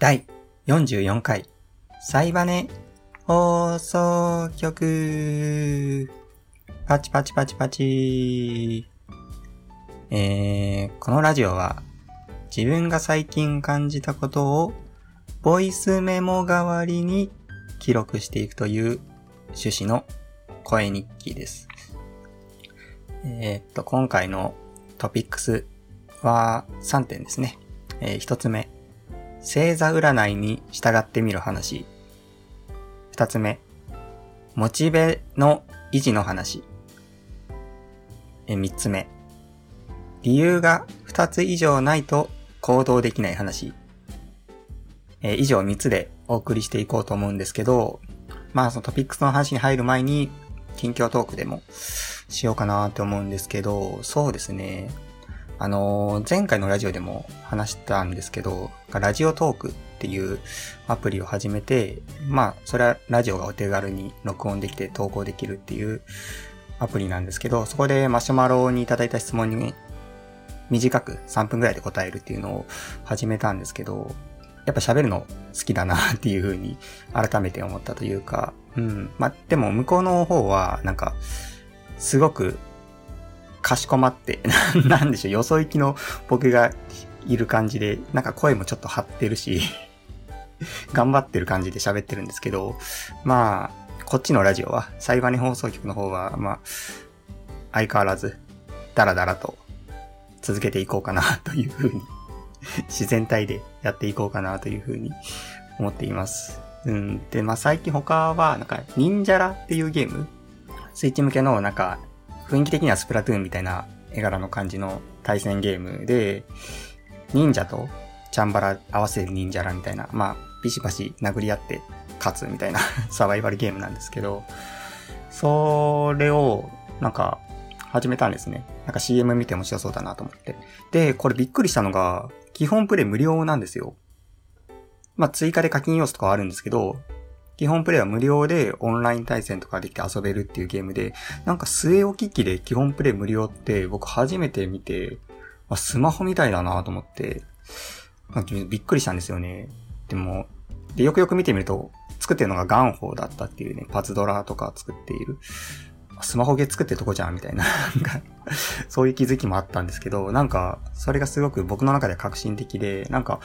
第44回、サイバネ放送局。パチパチパチパチ。えー、このラジオは自分が最近感じたことをボイスメモ代わりに記録していくという趣旨の声日記です。えー、っと、今回のトピックスは3点ですね。えー、1つ目、星座占いに従ってみる話。2つ目、モチベの維持の話。えー、3つ目、理由が2つ以上ないと行動できない話。え、以上3つでお送りしていこうと思うんですけど、まあそのトピックスの話に入る前に、近況トークでもしようかなって思うんですけど、そうですね。あの、前回のラジオでも話したんですけど、ラジオトークっていうアプリを始めて、まあ、それはラジオがお手軽に録音できて投稿できるっていうアプリなんですけど、そこでマシュマロにいただいた質問に短く3分くらいで答えるっていうのを始めたんですけど、やっぱ喋るの好きだなっていう風に改めて思ったというか、うん。まあ、でも向こうの方は、なんか、すごく、かしこまって、なんでしょう、よそ行きの僕がいる感じで、なんか声もちょっと張ってるし、頑張ってる感じで喋ってるんですけど、まあ、こっちのラジオは、サイバネ放送局の方は、まあ、相変わらず、ダラダラと続けていこうかなというふうに 自然体でやっていこうかなというふうに思っています。うん。で、まあ、最近他は、なんか、忍者ラっていうゲームスイッチ向けの、なんか、雰囲気的にはスプラトゥーンみたいな絵柄の感じの対戦ゲームで、忍者とチャンバラ合わせる忍者ラみたいな、まあ、ビシバシ殴り合って勝つみたいな サバイバルゲームなんですけど、それを、なんか、始めたんですね。なんか CM 見て面白そうだなと思って。で、これびっくりしたのが、基本プレイ無料なんですよ。まあ、追加で課金要素とかはあるんですけど、基本プレイは無料でオンライン対戦とかできて遊べるっていうゲームで、なんか据え置き機で基本プレイ無料って僕初めて見て、まあ、スマホみたいだなと思って、びっくりしたんですよね。でも、で、よくよく見てみると、作ってるのがガンホーだったっていうね、パズドラとか作っている。スマホゲ作ってるとこじゃんみたいな。なんかそういう気づきもあったんですけど、なんか、それがすごく僕の中で革新的で、なんか、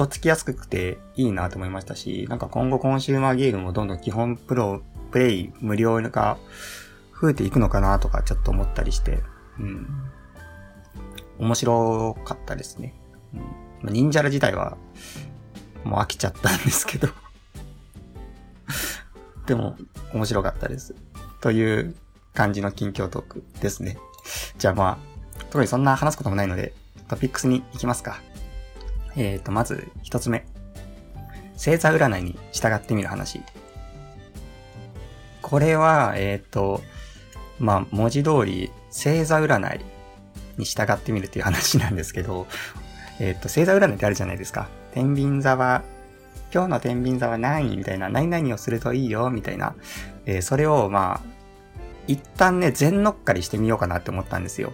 とっつきやすくていいなと思いましたし、なんか今後コンシューマーゲームもどんどん基本プロ、プレイ無料が増えていくのかなとかちょっと思ったりして、うん。面白かったですね。うん。忍者ら自体は、もう飽きちゃったんですけど でも、面白かったです。という感じの近況トークですね。じゃあまあ、特にそんな話すこともないので、トピックスに行きますか。えーと、まず一つ目。星座占いに従ってみる話。これは、えっ、ー、と、まあ、文字通り、星座占いに従ってみるっていう話なんですけど、えっ、ー、と、星座占いってあるじゃないですか。天秤座は、今日の天秤座は何位みたいな、何々をするといいよ、みたいな。えー、それを、まあ、一旦ね、全乗っかりしてみようかなって思ったんですよ。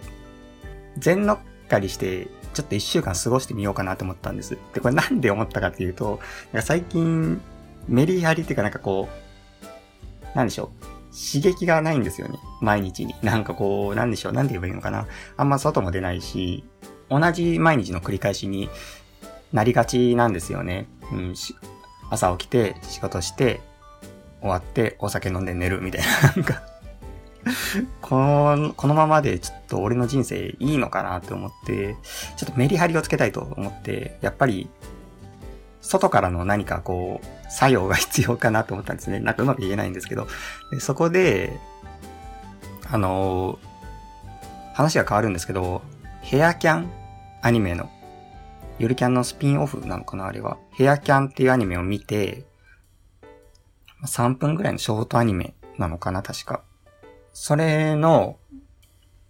全乗っかりして、ちょっと一週間過ごしてみようかなと思ったんです。で、これなんで思ったかっていうと、なんか最近、メリハリっていうかなんかこう、なんでしょう。刺激がないんですよね。毎日に。なんかこう、なんでしょう。なんで言えばいいのかな。あんま外も出ないし、同じ毎日の繰り返しになりがちなんですよね。うん、朝起きて、仕事して、終わってお酒飲んで寝るみたいな、なんか この、このままでちょっと俺の人生いいのかなって思って、ちょっとメリハリをつけたいと思って、やっぱり、外からの何かこう、作用が必要かなと思ったんですね。なんかうまく言えないんですけど。でそこで、あのー、話が変わるんですけど、ヘアキャンアニメの、ゆるキャンのスピンオフなのかなあれは。ヘアキャンっていうアニメを見て、3分ぐらいのショートアニメなのかな確か。それの、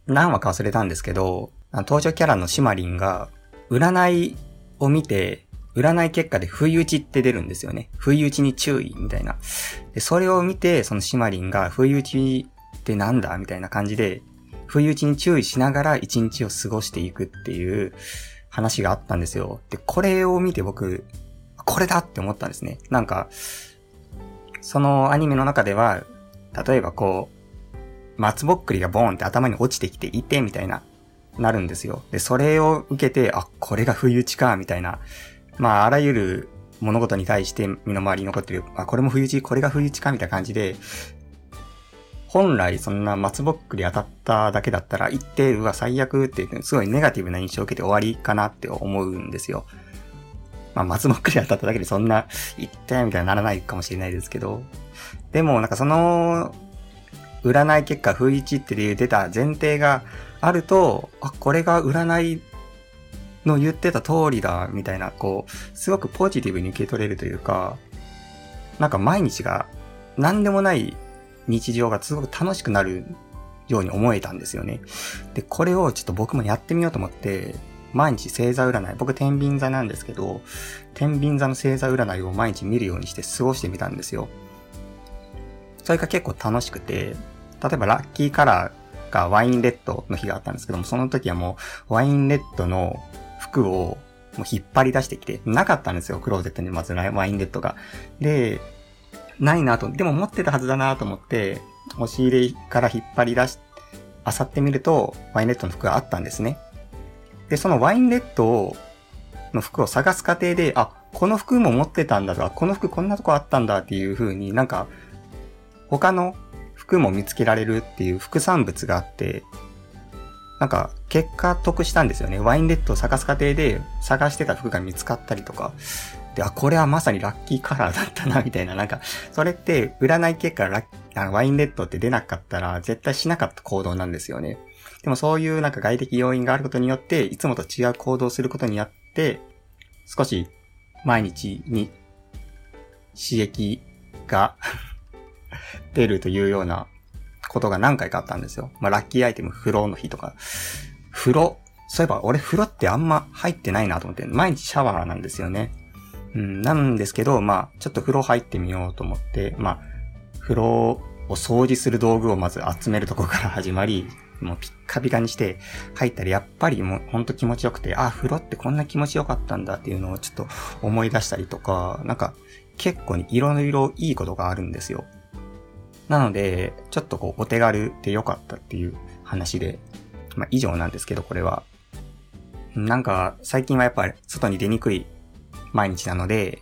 何話か忘れたんですけど、登場キャラのシマリンが、占いを見て、占い結果で不意打ちって出るんですよね。不意打ちに注意みたいな。で、それを見て、そのシマリンが不意打ちってなんだみたいな感じで、不意打ちに注意しながら一日を過ごしていくっていう話があったんですよ。で、これを見て僕、これだって思ったんですね。なんか、そのアニメの中では、例えばこう、松ぼっくりがボーンって頭に落ちてきていて、みたいな、なるんですよ。で、それを受けて、あ、これが不意打ちか、みたいな。まあ、あらゆる物事に対して身の回りに残ってる、あ、これも不意打ち、これが不意打ちか、みたいな感じで、本来そんな松ぼっくり当たっただけだったら、一定、うわ、最悪って、すごいネガティブな印象を受けて終わりかなって思うんですよ。まあ、松ぼっくり当たっただけでそんな、一定みたいにならないかもしれないですけど、でも、なんかその、占い結果、不一っていう出た前提があると、あ、これが占いの言ってた通りだ、みたいな、こう、すごくポジティブに受け取れるというか、なんか毎日が何でもない日常がすごく楽しくなるように思えたんですよね。で、これをちょっと僕もやってみようと思って、毎日星座占い、僕天秤座なんですけど、天秤座の星座占いを毎日見るようにして過ごしてみたんですよ。それが結構楽しくて、例えばラッキーカラーがワインレッドの日があったんですけども、その時はもうワインレッドの服をもう引っ張り出してきて、なかったんですよ、クローゼットにまずワインレッドが。で、ないなと、でも持ってたはずだなと思って、押し入れから引っ張り出し、漁ってみると、ワインレッドの服があったんですね。で、そのワインレッドの服を探す過程で、あ、この服も持ってたんだとか、この服こんなとこあったんだっていう風になんか、他の服も見つけられるっていう副産物があって、なんか、結果得したんですよね。ワインレッドを探す過程で探してた服が見つかったりとか。で、あ、これはまさにラッキーカラーだったな、みたいな。なんか、それって占い結果ラあのワインレッドって出なかったら絶対しなかった行動なんですよね。でもそういうなんか外的要因があることによって、いつもと違う行動をすることによって、少し毎日に刺激が出るというようなことが何回かあったんですよ。まあ、ラッキーアイテム、風呂の日とか。風呂、そういえば俺風呂ってあんま入ってないなと思って、毎日シャワーなんですよね。うん、なんですけど、まあ、ちょっと風呂入ってみようと思って、まあ、風呂を掃除する道具をまず集めるところから始まり、もうピッカピカにして入ったらやっぱりもうほんと気持ちよくて、あ、風呂ってこんな気持ちよかったんだっていうのをちょっと思い出したりとか、なんか結構に色の色いいことがあるんですよ。なので、ちょっとこう、お手軽で良かったっていう話で、まあ以上なんですけど、これは。なんか、最近はやっぱり外に出にくい毎日なので、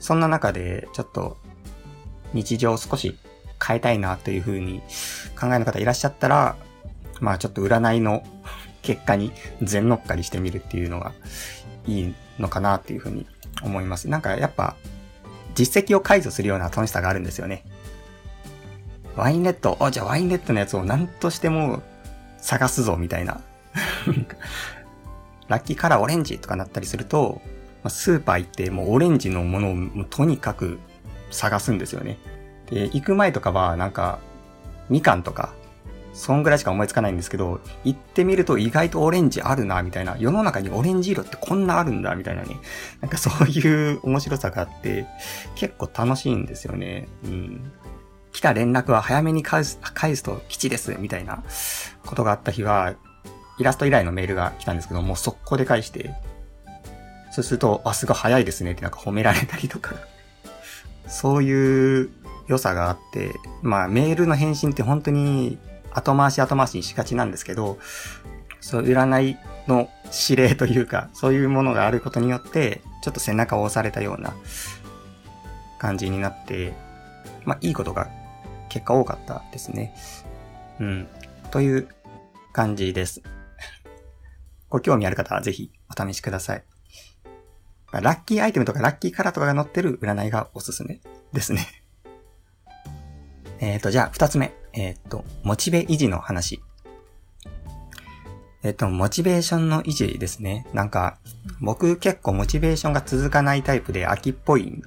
そんな中で、ちょっと、日常を少し変えたいなというふうに考えの方いらっしゃったら、まあちょっと占いの結果に全乗っかりしてみるっていうのがいいのかなっていうふうに思います。なんかやっぱ実績を解除するような楽しさがあるんですよね。ワインレッド、あ、じゃあワインレッドのやつを何としても探すぞ、みたいな。ラッキーカラーオレンジとかなったりすると、スーパー行ってもうオレンジのものをとにかく探すんですよね。で、行く前とかはなんか、みかんとか、そんぐらいしか思いつかないんですけど、行ってみると意外とオレンジあるな、みたいな。世の中にオレンジ色ってこんなあるんだ、みたいなね。なんかそういう面白さがあって、結構楽しいんですよね。うん。来た連絡は早めに返す、返すと基地です、みたいなことがあった日は、イラスト依頼のメールが来たんですけど、もう速攻で返して、そうすると、あ、すごい早いですねってなんか褒められたりとか そういう良さがあって、まあメールの返信って本当に後回し後回しにしがちなんですけど、そう、占いの指令というか、そういうものがあることによって、ちょっと背中を押されたような感じになって、まあいいことが結果多かったですね。うん。という感じです。ご興味ある方はぜひお試しください。ラッキーアイテムとかラッキーカラーとかが載ってる占いがおすすめですね。えっと、じゃあ二つ目。えっ、ー、と、モチベ維持の話。えっ、ー、と、モチベーションの維持ですね。なんか、僕結構モチベーションが続かないタイプで秋っぽい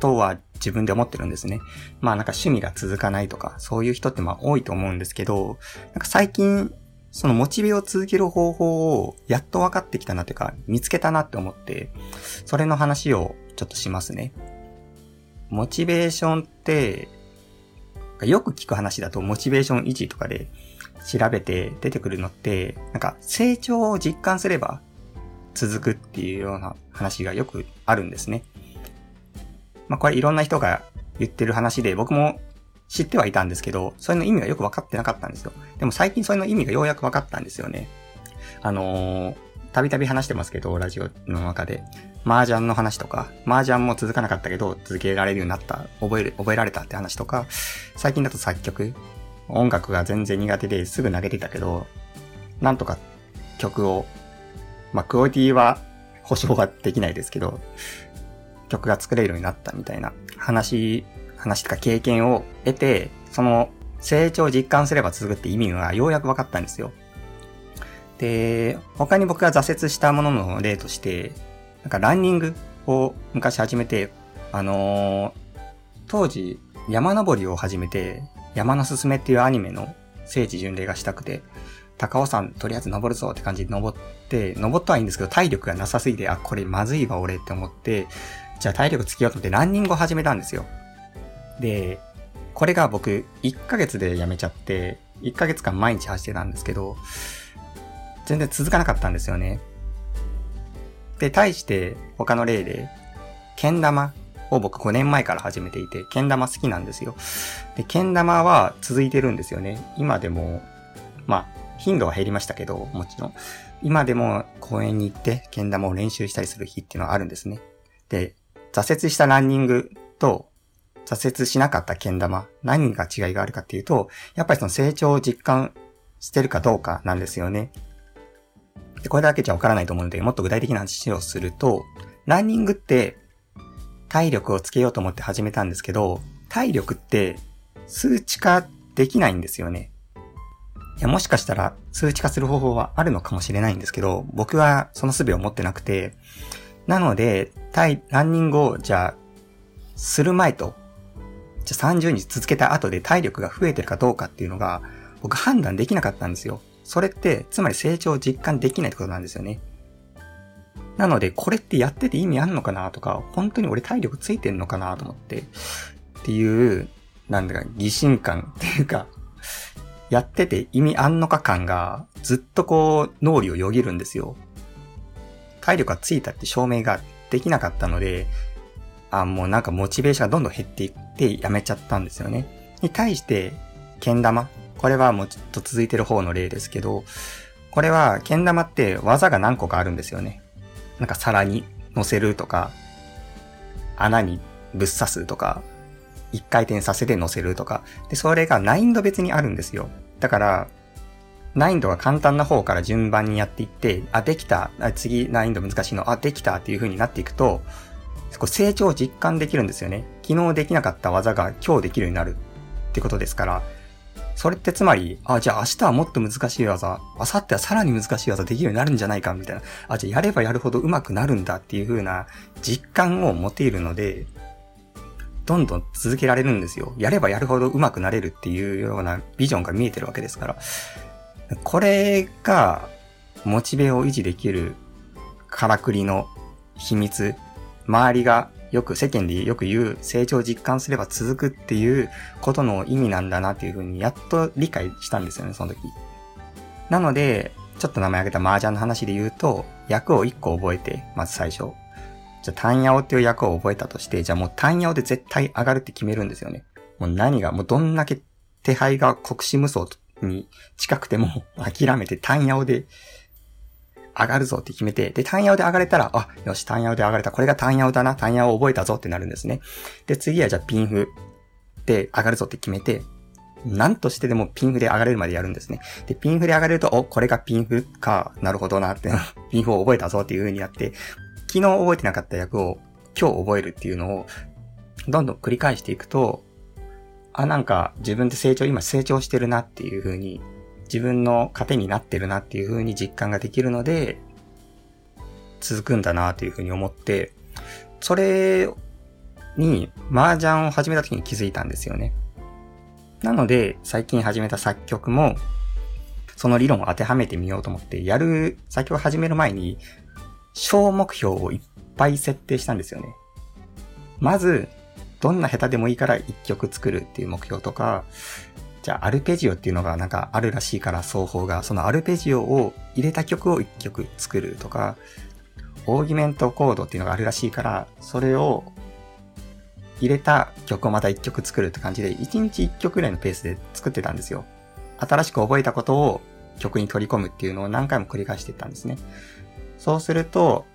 とは自分で思ってるんですね。まあなんか趣味が続かないとか、そういう人ってまあ多いと思うんですけど、なんか最近、そのモチベを続ける方法をやっと分かってきたなっていうか、見つけたなって思って、それの話をちょっとしますね。モチベーションって、よく聞く話だとモチベーション維持とかで調べて出てくるのって、なんか成長を実感すれば続くっていうような話がよくあるんですね。まあこれいろんな人が言ってる話で、僕も知ってはいたんですけど、それの意味がよく分かってなかったんですよ。でも最近それの意味がようやく分かったんですよね。あのー、たびたび話してますけど、ラジオの中で。麻雀の話とか、麻雀も続かなかったけど、続けられるようになった、覚える、覚えられたって話とか、最近だと作曲、音楽が全然苦手ですぐ投げてたけど、なんとか曲を、まあ、クオリティは保証はできないですけど、曲が作れるようになったみたいな話、話とか経験を得て、その成長を実感すれば続くって意味がようやく分かったんですよ。で、他に僕が挫折したものの例として、なんかランニングを昔始めて、あのー、当時山登りを始めて、山のすすめっていうアニメの聖地巡礼がしたくて、高尾山とりあえず登るぞって感じで登って、登ったはいいんですけど体力がなさすぎて、あ、これまずいわ俺って思って、じゃあ体力つけようと思ってランニングを始めたんですよ。で、これが僕1ヶ月でやめちゃって、1ヶ月間毎日走ってたんですけど、全然続かなかったんですよね。で、対して他の例で、けん玉を僕5年前から始めていて、けん玉好きなんですよ。で、けん玉は続いてるんですよね。今でも、まあ、頻度は減りましたけど、もちろん。今でも公園に行ってけん玉を練習したりする日っていうのはあるんですね。で、挫折したランニングと挫折しなかったけん玉、何が違いがあるかっていうと、やっぱりその成長を実感してるかどうかなんですよね。で、これだけじゃわからないと思うので、もっと具体的な話をすると、ランニングって体力をつけようと思って始めたんですけど、体力って数値化できないんですよね。いや、もしかしたら数値化する方法はあるのかもしれないんですけど、僕はその術を持ってなくて、なので、対、ランニングを、じゃあ、する前と、じゃあ30日続けた後で体力が増えてるかどうかっていうのが、僕判断できなかったんですよ。それって、つまり成長を実感できないってことなんですよね。なので、これってやってて意味あんのかなとか、本当に俺体力ついてんのかなと思って、っていう、なんだか疑心感っていうか、やってて意味あんのか感がずっとこう脳裏をよぎるんですよ。体力がついたって証明ができなかったので、あ、もうなんかモチベーションがどんどん減っていってやめちゃったんですよね。に対して、けん玉。これはもうちょっと続いてる方の例ですけど、これは、けん玉って技が何個かあるんですよね。なんか皿に乗せるとか、穴にぶっ刺すとか、一回転させて乗せるとか。で、それが難易度別にあるんですよ。だから、難易度が簡単な方から順番にやっていって、あ、できた。あ次難易度難しいの。あ、できたっていう風になっていくと、こ成長を実感できるんですよね。昨日できなかった技が今日できるようになるってことですから、それってつまり、あ、じゃあ明日はもっと難しい技、明後日はさらに難しい技できるようになるんじゃないかみたいな。あ、じゃあやればやるほど上手くなるんだっていう風な実感を持ているので、どんどん続けられるんですよ。やればやるほど上手くなれるっていうようなビジョンが見えてるわけですから。これが、モチベを維持できるからくりの秘密。周りがよく世間でよく言う成長を実感すれば続くっていうことの意味なんだなっていうふうにやっと理解したんですよね、その時。なので、ちょっと名前挙げた麻雀の話で言うと、役を1個覚えて、まず最初。じゃあ、単ヤオっていう役を覚えたとして、じゃあもう単ヤオで絶対上がるって決めるんですよね。もう何が、もうどんだけ手配が国士無双とに近くても 諦めて単ヤオで上がるぞって決めて、で、単ヤオで上がれたら、あ、よし、単ヤオで上がれた。これが単ヤオだな。単ヤオ覚えたぞってなるんですね。で、次はじゃあピンフで上がるぞって決めて、何としてでもピンフで上がれるまでやるんですね。で、ピンフで上がれると、お、これがピンフか、なるほどなって ピンフを覚えたぞっていう風になって、昨日覚えてなかった役を今日覚えるっていうのを、どんどん繰り返していくと、あ、なんか自分で成長、今成長してるなっていう風に、自分の糧になってるなっていう風に実感ができるので、続くんだなっていう風に思って、それに麻雀を始めた時に気づいたんですよね。なので、最近始めた作曲も、その理論を当てはめてみようと思って、やる、作曲を始める前に、小目標をいっぱい設定したんですよね。まず、どんな下手でもいいから一曲作るっていう目標とか、じゃあアルペジオっていうのがなんかあるらしいから双方が、そのアルペジオを入れた曲を一曲作るとか、オーギメントコードっていうのがあるらしいから、それを入れた曲をまた1曲作るって感じで、1日1曲ぐらいのペースで作ってたんですよ。新しく覚えたことを曲に取り込むっていうのを何回も繰り返していったんですね。そうすると、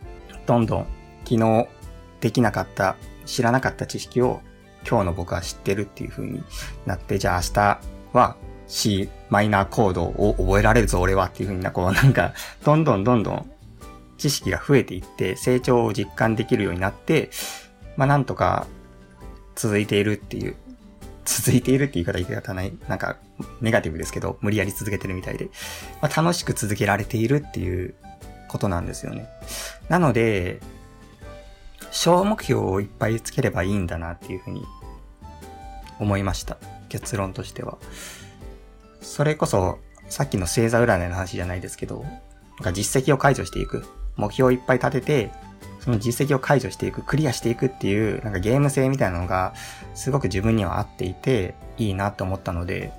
どんどん昨日できなかった、知らなかった知識を今日の僕は知ってるっていう風になって、じゃあ明日は C マイナーコードを覚えられるぞ俺はっていう風にな、こうなんか、どんどんどんどん知識が増えていって成長を実感できるようになって、まあなんとか続いているっていう、続いているって言い方言い方ない、なんかネガティブですけど、無理やり続けてるみたいで、まあ楽しく続けられているっていうことなんですよね。なので、小目標をいっぱいつければいいんだなっていうふうに思いました。結論としては。それこそ、さっきの星座占いの話じゃないですけど、なんか実績を解除していく。目標をいっぱい立てて、その実績を解除していく、クリアしていくっていう、なんかゲーム性みたいなのが、すごく自分には合っていて、いいなって思ったので、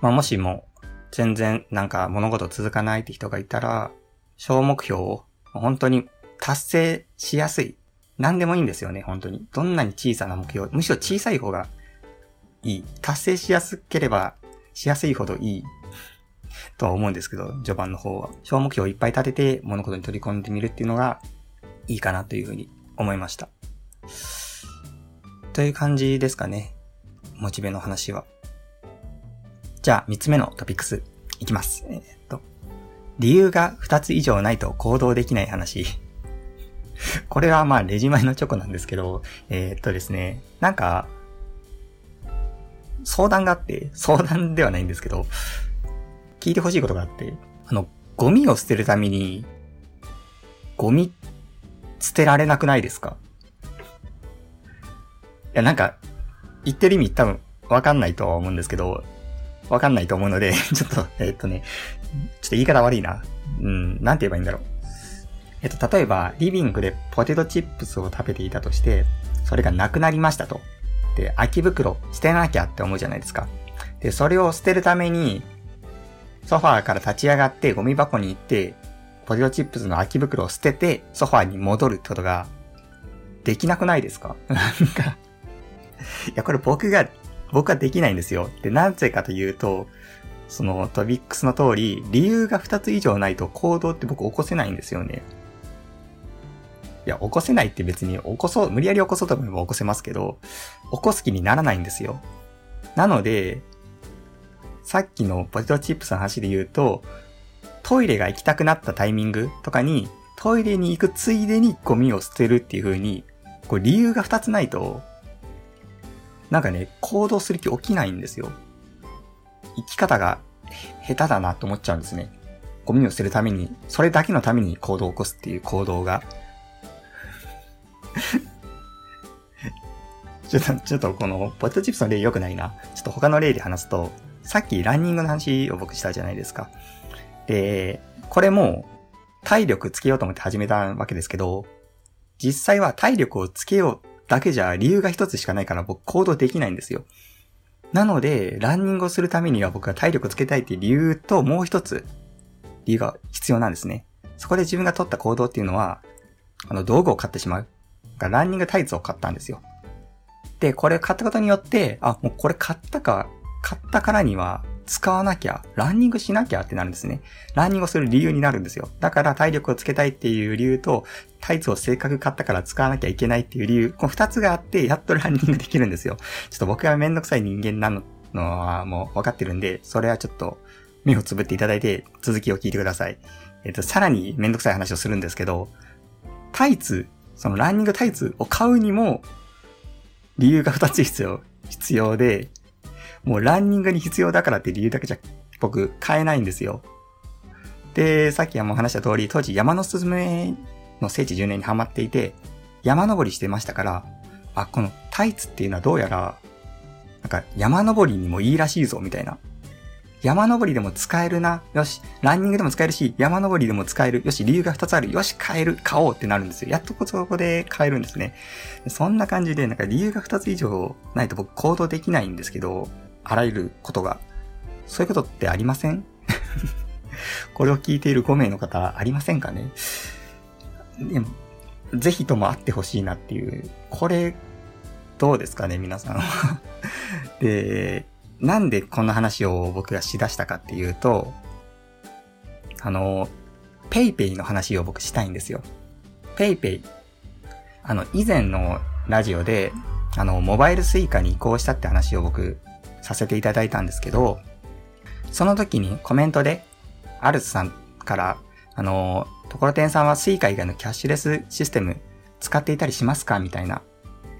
まあもしも、全然なんか物事続かないって人がいたら、小目標を本当に達成しやすい。何でもいいんですよね、本当に。どんなに小さな目標、むしろ小さい方がいい。達成しやすければ、しやすいほどいい。とは思うんですけど、序盤の方は。小目標をいっぱい立てて物事に取り込んでみるっていうのがいいかなというふうに思いました。という感じですかね。モチベの話は。じゃあ、三つ目のトピックスいきます。えー、っと、理由が二つ以上ないと行動できない話。これはまあ、レジ前のチョコなんですけど、えー、っとですね、なんか、相談があって、相談ではないんですけど、聞いてほしいことがあって、あの、ゴミを捨てるために、ゴミ捨てられなくないですか？いや、なんか、言ってる意味多分わかんないとは思うんですけど、わかんないと思うのでちょっと、えっとね、ちょっと言い方悪いな。うん、なんて言えばいいんだろう。えっと、例えば、リビングでポテトチップスを食べていたとして、それがなくなりましたと。で、空き袋捨てなきゃって思うじゃないですか。で、それを捨てるために、ソファーから立ち上がってゴミ箱に行って、ポテトチップスの空き袋を捨てて、ソファーに戻るってことが、できなくないですか？なんかいや、これ僕が、僕はできないんですよ。で、なぜかというと、そのトビックスの通り、理由が2つ以上ないと行動って僕起こせないんですよね。いや、起こせないって別に起こそう、無理やり起こそうと思えば起こせますけど、起こす気にならないんですよ。なので、さっきのポテトチップスの話で言うと、トイレが行きたくなったタイミングとかに、トイレに行くついでにゴミを捨てるっていう風に、こう理由が2つないと、なんかね、行動する気起きないんですよ。生き方が下手だなと思っちゃうんですね。ゴミを捨てるために、それだけのために行動を起こすっていう行動が。ちょっと、ちょっとこのポテトチップスの例良くないな。ちょっと他の例で話すと、さっきランニングの話を僕したじゃないですか。で、これも体力つけようと思って始めたわけですけど、実際は体力をつけようだけじゃ理由が一つしかないから僕行動できないんですよ。なので、ランニングをするためには僕は体力つけたいっていう理由ともう一つ理由が必要なんですね。そこで自分が取った行動っていうのは、あの道具を買ってしまう。がランニングタイツを買ったんですよ。で、これ買ったことによって、あ、もうこれ買ったか、買ったからには使わなきゃ、ランニングしなきゃってなるんですね。ランニングをする理由になるんですよ。だから体力をつけたいっていう理由と、タイツをせっかく買ったから使わなきゃいけないっていう理由、この二つがあって、やっとランニングできるんですよ。ちょっと僕がめんどくさい人間なのはもう分かってるんで、それはちょっと目をつぶっていただいて、続きを聞いてください。えっ、と、さらにめんどくさい話をするんですけど、タイツ、そのランニングタイツを買うにも、理由が二つ必要、必要で、もうランニングに必要だからって理由だけじゃ僕買えないんですよ。で、さっきはもう話した通り、当時山のすずめの聖地10年にハマっていて、山登りしてましたから、あ、このタイツっていうのはどうやら、なんか山登りにもいいらしいぞ、みたいな。山登りでも使えるな。よし。ランニングでも使えるし、山登りでも使える。よし。理由が2つある。よし。買える。買おうってなるんですよ。やっとこそこで買えるんですね。そんな感じで、なんか理由が2つ以上ないと僕行動できないんですけど、あらゆることが。そういうことってありません？これを聞いている5名の方、ありませんかね？でもぜひとも会ってほしいなっていう。これ、どうですかね、皆さんは。で、なんでこんな話を僕がしだしたかっていうと、あの、 PayPay の話を僕したいんですよ。 PayPay。あの、以前のラジオで、あの、モバイル Suica に移行したって話を僕、させていただいたんですけど、その時にコメントで、アルスさんから、あの、ところてんさんは Suica 以外のキャッシュレスシステム使っていたりしますかみたいな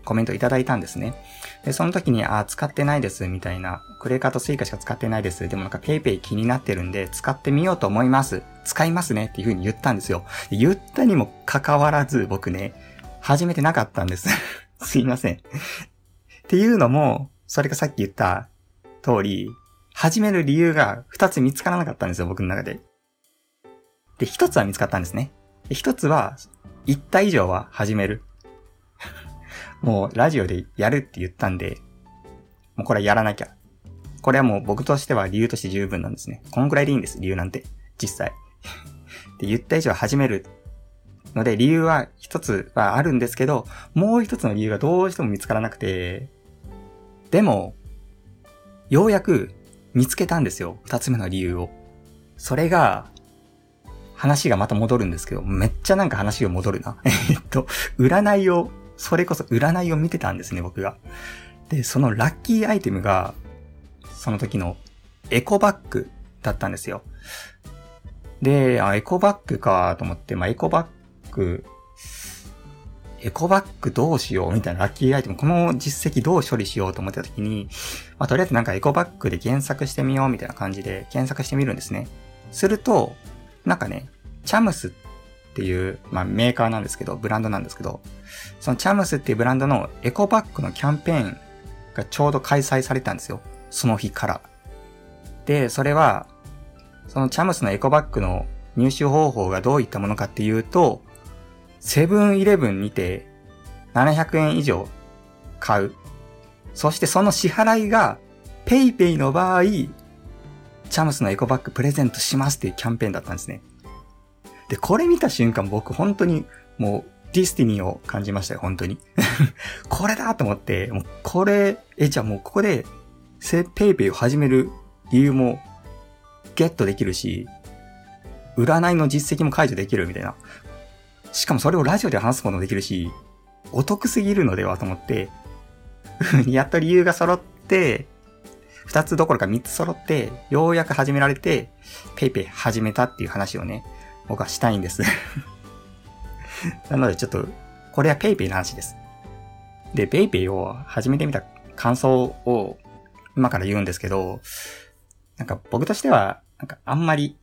コメントいただいたんですね。で、その時に、あ、使ってないです、みたいな。クレカと Suica しか使ってないです。でもなんか PayPay 気になってるんで、使ってみようと思います。使いますねっていう風に言ったんですよ。言ったにもかかわらず、僕ね、始めてなかったんです。すいません。っていうのも、それがさっき言った通り、始める理由が2つ見つからなかったんですよ、僕の中で。で、1つは見つかったんですね。で、1つは、1体以上は始める。もうラジオでやるって言ったんで、もうこれはやらなきゃ。これはもう僕としては理由として十分なんですね。こんくらいでいいんです、理由なんて。実際。で、言った以上始める。ので、理由は一つはあるんですけど、もう一つの理由がどうしても見つからなくて、でも、ようやく見つけたんですよ。二つ目の理由を。それが、話がまた戻るんですけど、めっちゃなんか話が戻るな。えっと、占いをそれこそ占いを見てたんですね、僕が。で、そのラッキーアイテムが、その時のエコバッグだったんですよ。で、あ、エコバッグかと思って、まあ、エコバッグ、エコバッグどうしようみたいなラッキーアイテム、この実績どう処理しようと思った時に、まあ、とりあえずなんかエコバッグで検索してみようみたいな感じで検索してみるんですね。すると、なんかね、チャムスっっていう、まあ、メーカーなんですけど、ブランドなんですけど、そのチャムスっていうブランドのエコバッグのキャンペーンがちょうど開催されたんですよ。その日から。で、それは、そのチャムスのエコバッグの入手方法がどういったものかっていうと、セブンイレブンにて700円以上買う。そしてその支払いが PayPay の場合、 CHUMS のエコバッグプレゼントしますっていうキャンペーンだったんですね。で、これ見た瞬間僕本当にもう destiny を感じましたよ、本当に。これだと思って、もうこれ、え、じゃあもうここで、せ、PayPay を始める理由もゲットできるし、占いの実績も解除できるみたいな。しかもそれをラジオで話すこともできるし、お得すぎるのではと思って、やっと理由が揃って、二つどころか三つ揃って、ようやく始められて、ペイペイ始めたっていう話をね、僕はしたいんです なのでちょっと、これは PayPay の話です。で、PayPay を始めてみた感想を今から言うんですけど、なんか僕としては、なんかあんまり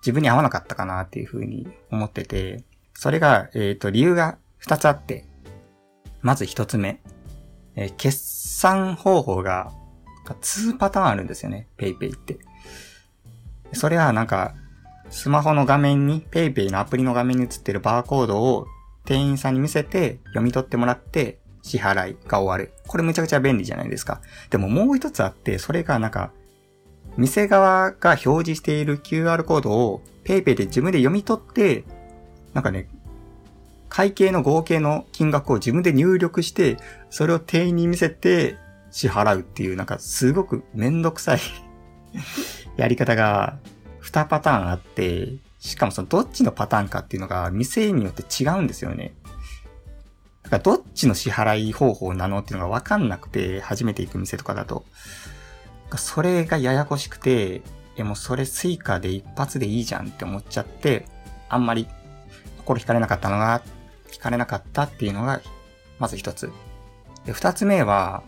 自分に合わなかったかなっていうふうに思ってて、それが、えっ、ー、と、理由が2つあって、まず1つ目、えー、決算方法が2パターンあるんですよね、PayPay って。それはなんか、スマホの画面に PayPay のアプリの画面に映ってるバーコードを店員さんに見せて読み取ってもらって支払いが終わる。これむちゃくちゃ便利じゃないですか。でももう一つあって、それがなんか、店側が表示している QR コードを PayPay で自分で読み取って、なんかね、会計の合計の金額を自分で入力して、それを店員に見せて支払うっていう、なんかすごくめんどくさい やり方が2パターンあって、しかもそのどっちのパターンかっていうのが店によって違うんですよね。だからどっちの支払い方法なのっていうのがわかんなくて、初めて行く店とかだと。それがややこしくて、え、もうそれ Suica で一発でいいじゃんって思っちゃって、あんまり心惹かれなかったのが、惹かれなかったっていうのが、まず一つ。で、二つ目は、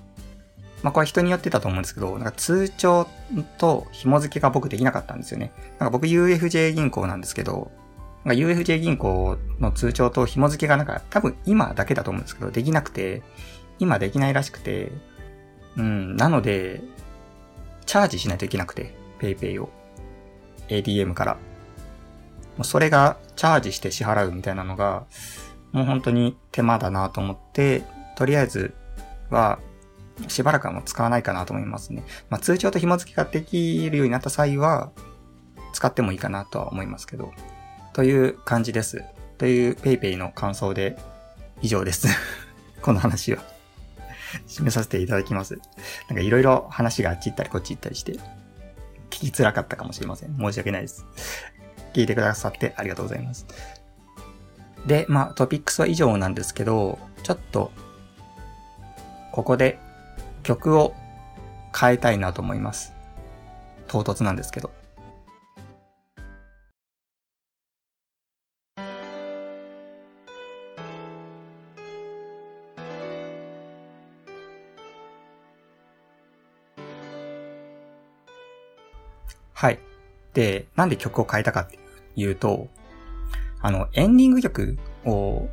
まあこれ人によってたと思うんですけど、なんか通帳と紐付けが僕できなかったんですよね。なんか僕 UFJ 銀行なんですけど、なんか UFJ 銀行の通帳と紐付けがなんか多分今だけだと思うんですけど、できなくて、今できないらしくて、うん、なので、チャージしないといけなくて、PayPay を。ATM から。もうそれがチャージして支払うみたいなのが、もう本当に手間だなと思って、とりあえずはしばらくはもう使わないかなと思いますね。まあ、通帳と紐付きができるようになった際は、使ってもいいかなとは思いますけど。という感じです。という PayPay の感想で以上です。この話は。締めさせていただきます。なんかいろいろ話があっち行ったりこっち行ったりして、聞きづらかったかもしれません。申し訳ないです。聞いてくださってありがとうございます。で、まあトピックスは以上なんですけど、ちょっと、ここで曲を変えたいなと思います。唐突なんですけど。はい。で、なんで曲を変えたかっていうと、あの、エンディング曲を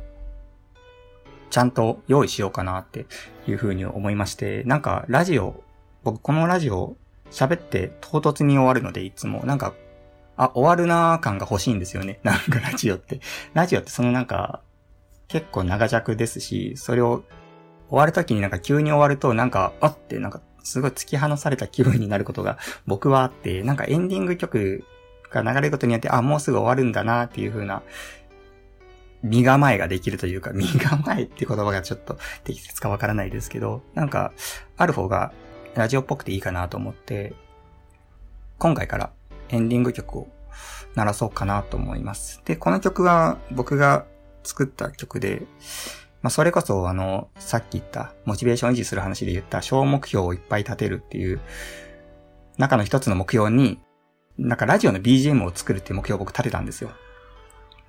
ちゃんと用意しようかなっていうふうに思いまして、なんかラジオ、僕このラジオ喋って唐突に終わるのでいつも、なんか、あ、終わるなー感が欲しいんですよね。なんかラジオって。ラジオってそのなんか、結構長尺ですし、それを終わるときになんか急に終わるとなんか、あってなんかすごい突き放された気分になることが僕はあって、なんかエンディング曲が流れることによって、あ、もうすぐ終わるんだなっていう風な、身構えができるというか、身構えって言葉がちょっと適切かわからないですけど、なんか、ある方がラジオっぽくていいかなと思って、今回からエンディング曲を鳴らそうかなと思います。で、この曲は僕が作った曲で、まあ、それこそ、あの、さっき言った、モチベーション維持する話で言った小目標をいっぱい立てるっていう、中の一つの目標に、なんかラジオの BGM を作るっていう目標を僕立てたんですよ。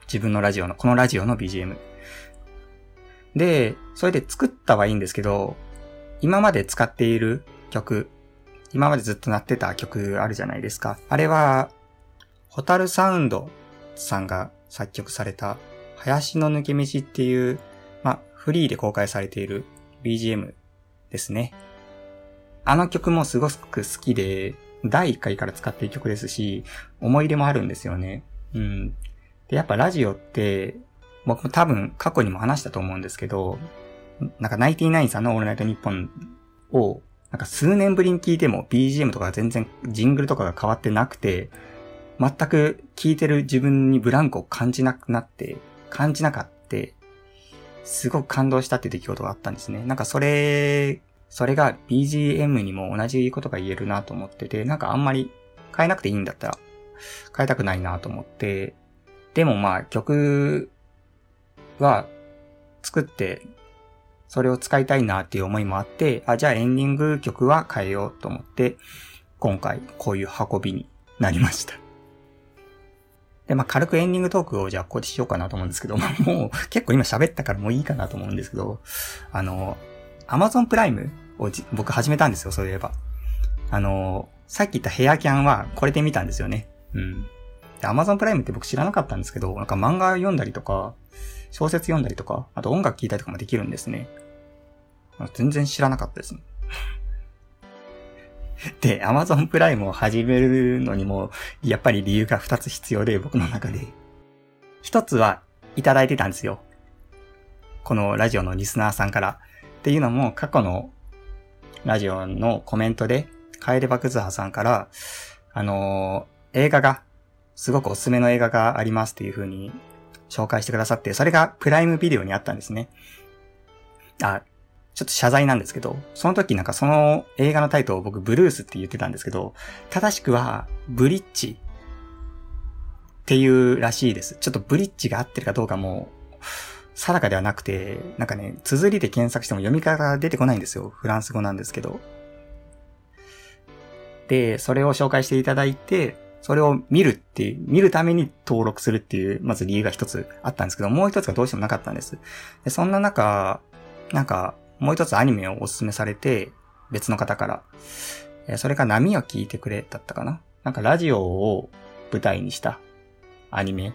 自分のラジオの、このラジオの BGM。で、それで作ったはいいんですけど、今まで使っている曲、今までずっと鳴ってた曲あるじゃないですか。あれは、ホタルサウンドさんが作曲された、林の抜け道っていうまフリーで公開されている BGM ですね。あの曲もすごく好きで、第1回から使っている曲ですし、思い入れもあるんですよね。うん。で、やっぱラジオって、僕も多分過去にも話したと思うんですけど、なんかナイティナインさんのオールナイトニッポンを、なんか数年ぶりに聞いても BGM とか全然ジングルとかが変わってなくて、全く聞いてる自分にブランクを感じなくなって、感じなかった。すごく感動したって出来事があったんですね。なんかそれ、それが BGM にも同じことが言えるなと思ってて、なんかあんまり変えなくていいんだったら変えたくないなと思って、でもまあ曲は作ってそれを使いたいなっていう思いもあって、あ、じゃあエンディング曲は変えようと思って、今回こういう運びになりました。で、まあ、軽くエンディングトークをじゃあここでしようかなと思うんですけど、まあ、もう結構今喋ったからもういいかなと思うんですけど、あの、Amazon プライムを僕始めたんですよ、そういえば。あの、さっき言ったヘアキャンはこれで見たんですよね。うん。で、Amazon プライムって僕知らなかったんですけど、なんか漫画読んだりとか、小説読んだりとか、あと音楽聴いたりとかもできるんですね。全然知らなかったですね。で、Amazon プライムを始めるのにも、やっぱり理由が2つ必要で、僕の中で。一つはいただいてたんですよ。このラジオのリスナーさんから。っていうのも、過去のラジオのコメントで、カエルバクズハさんから、あのー、映画が、すごくおすすめの映画がありますっていう風に紹介してくださって、それがプライムビデオにあったんですね。あ、ちょっと謝罪なんですけど、その時なんかその映画のタイトルを僕ブルースって言ってたんですけど、正しくはブリッジっていうらしいです。ちょっとブリッジが合ってるかどうかも定かではなくて、なんかね、綴りで検索しても読み方が出てこないんですよ。フランス語なんですけど。で、それを紹介していただいて、それを見るっていう、見るために登録するっていう、まず理由が一つあったんですけど、もう一つがどうしてもなかったんです。でそんな中、なんか、もう一つアニメをおすすめされて、別の方から。それが波を聞いてくれだったかななんかラジオを舞台にしたアニメ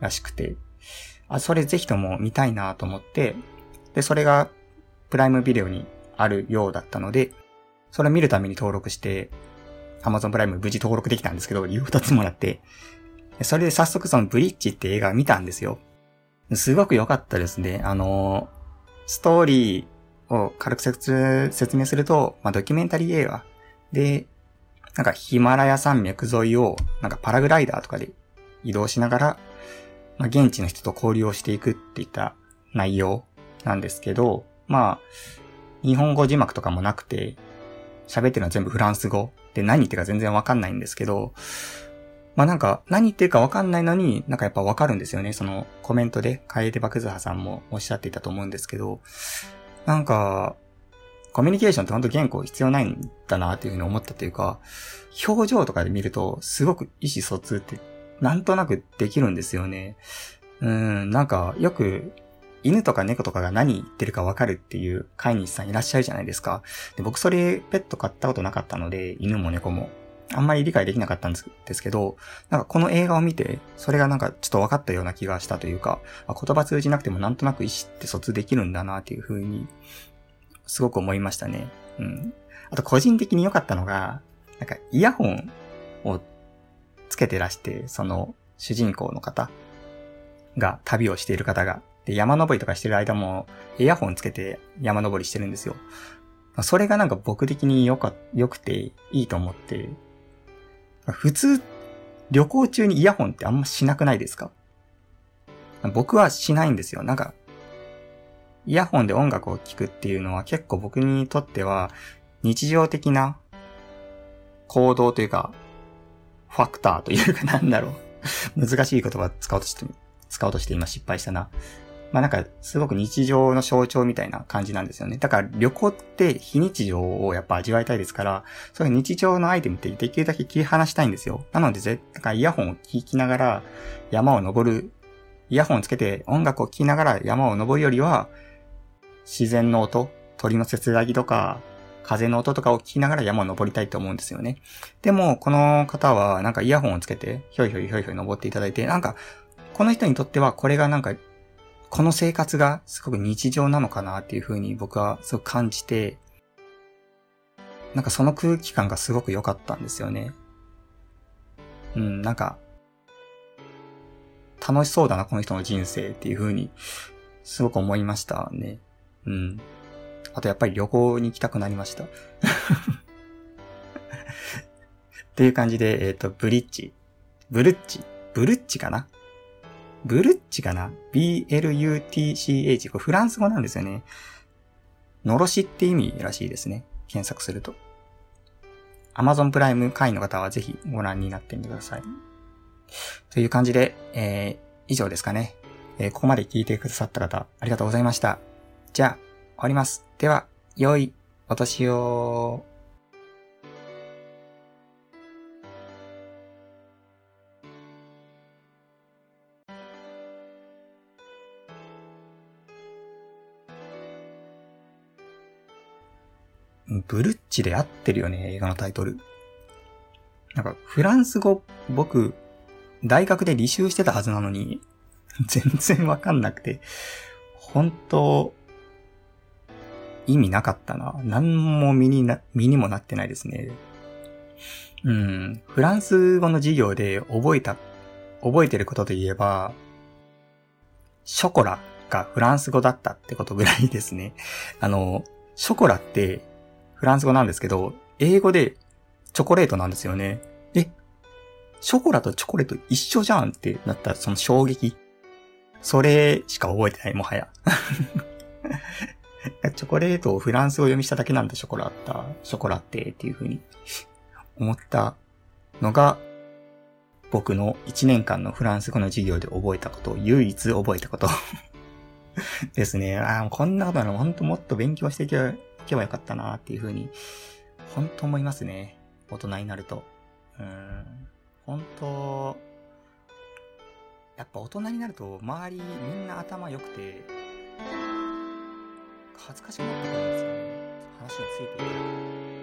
らしくて、あ、それぜひとも見たいなと思って、で、それがプライムビデオにあるようだったので、それを見るために登録して、Amazon プライム無事登録できたんですけど、理由二つもらって、それで早速そのブリッジって映画見たんですよ。すごく良かったですね。あの、ストーリーを軽く説明すると、まあ、ドキュメンタリー映画で、なんかヒマラヤ山脈沿いを、なんかパラグライダーとかで移動しながら、まあ、現地の人と交流をしていくっていった内容なんですけど、まあ、日本語字幕とかもなくて、喋ってるのは全部フランス語で何言ってるか全然わかんないんですけど、まあなんか何言ってるかわかんないのになんかやっぱわかるんですよね。そのコメントで、楓爆図派さんもおっしゃっていたと思うんですけど、なんか、コミュニケーションって本当言語必要ないんだなっていうふうに思ったというか、表情とかで見るとすごく意思疎通ってなんとなくできるんですよね。うん、なんかよく犬とか猫とかが何言ってるかわかるっていう飼い主さんいらっしゃるじゃないですか。で僕それペット飼ったことなかったので、犬も猫も。あんまり理解できなかったんですけど、なんかこの映画を見て、それがなんかちょっと分かったような気がしたというか、言葉通じなくてもなんとなく意思って疎通できるんだなっていう風に、すごく思いましたね。うん。あと個人的に良かったのが、なんかイヤホンをつけてらして、その主人公の方が旅をしている方がで、山登りとかしてる間も、イヤホンつけて山登りしてるんですよ。それがなんか僕的によか、良くていいと思って、普通、旅行中にイヤホンってあんましなくないですか？僕はしないんですよ。なんか、イヤホンで音楽を聴くっていうのは結構僕にとっては日常的な行動というか、ファクターというかなんだろう難しい言葉使おうとして、使おうとして今失敗したな。まあなんか、すごく日常の象徴みたいな感じなんですよね。だから旅行って非日常をやっぱ味わいたいですから、そういう日常のアイテムってできるだけ切り離したいんですよ。なので、絶対イヤホンを聴きながら山を登る、イヤホンをつけて音楽を聴きながら山を登るよりは、自然の音、鳥のせせらぎとか、風の音とかを聞きながら山を登りたいと思うんですよね。でも、この方はなんかイヤホンをつけて、ひょいひょいひょいひょい登っていただいて、なんか、この人にとってはこれがなんかこの生活がすごく日常なのかなっていう風に僕はすごく感じて、なんかその空気感がすごく良かったんですよね。うん、なんか、楽しそうだな、この人の人生っていう風に、すごく思いましたね。うん。あとやっぱり旅行に行きたくなりました。っていう感じで、えっ、ー、と、ブリッジ。ブルッチ。ブルッチかな？ブルッチかな ?B-L-U-T-C-H。これフランス語なんですよね。のろしって意味らしいですね。検索すると。Amazon プライム会員の方はぜひご覧になってみてください。という感じで、えー、以上ですかね。えー、ここまで聞いてくださった方、ありがとうございました。じゃあ、終わります。では、良いお年を。ブルッチで合ってるよね、映画のタイトル。なんか、フランス語、僕、大学で履修してたはずなのに、全然わかんなくて、本当意味なかったな。何も身にな、身にもなってないですね。うん。フランス語の授業で覚えた、覚えてることといえば、ショコラがフランス語だったってことぐらいですね。あの、ショコラってフランス語なんですけど、英語でチョコレートなんですよね。え、ショコラとチョコレート一緒じゃんってなったその衝撃。それしか覚えてない、もはや。チョコレートをフランス語読みしただけなんだ、ショコラッタ、ショコラってっていう風に思ったのが、僕の1年間のフランス語の授業で覚えたこと、唯一覚えたことですね。ああ、こんなことなの、ほんともっと勉強していけばけばよかったなっていうふうに、本当思いますね。大人になると。うん。本当、やっぱ大人になると周りみんな頭良くて、恥ずかしくなってくるんですよね。話についていけない。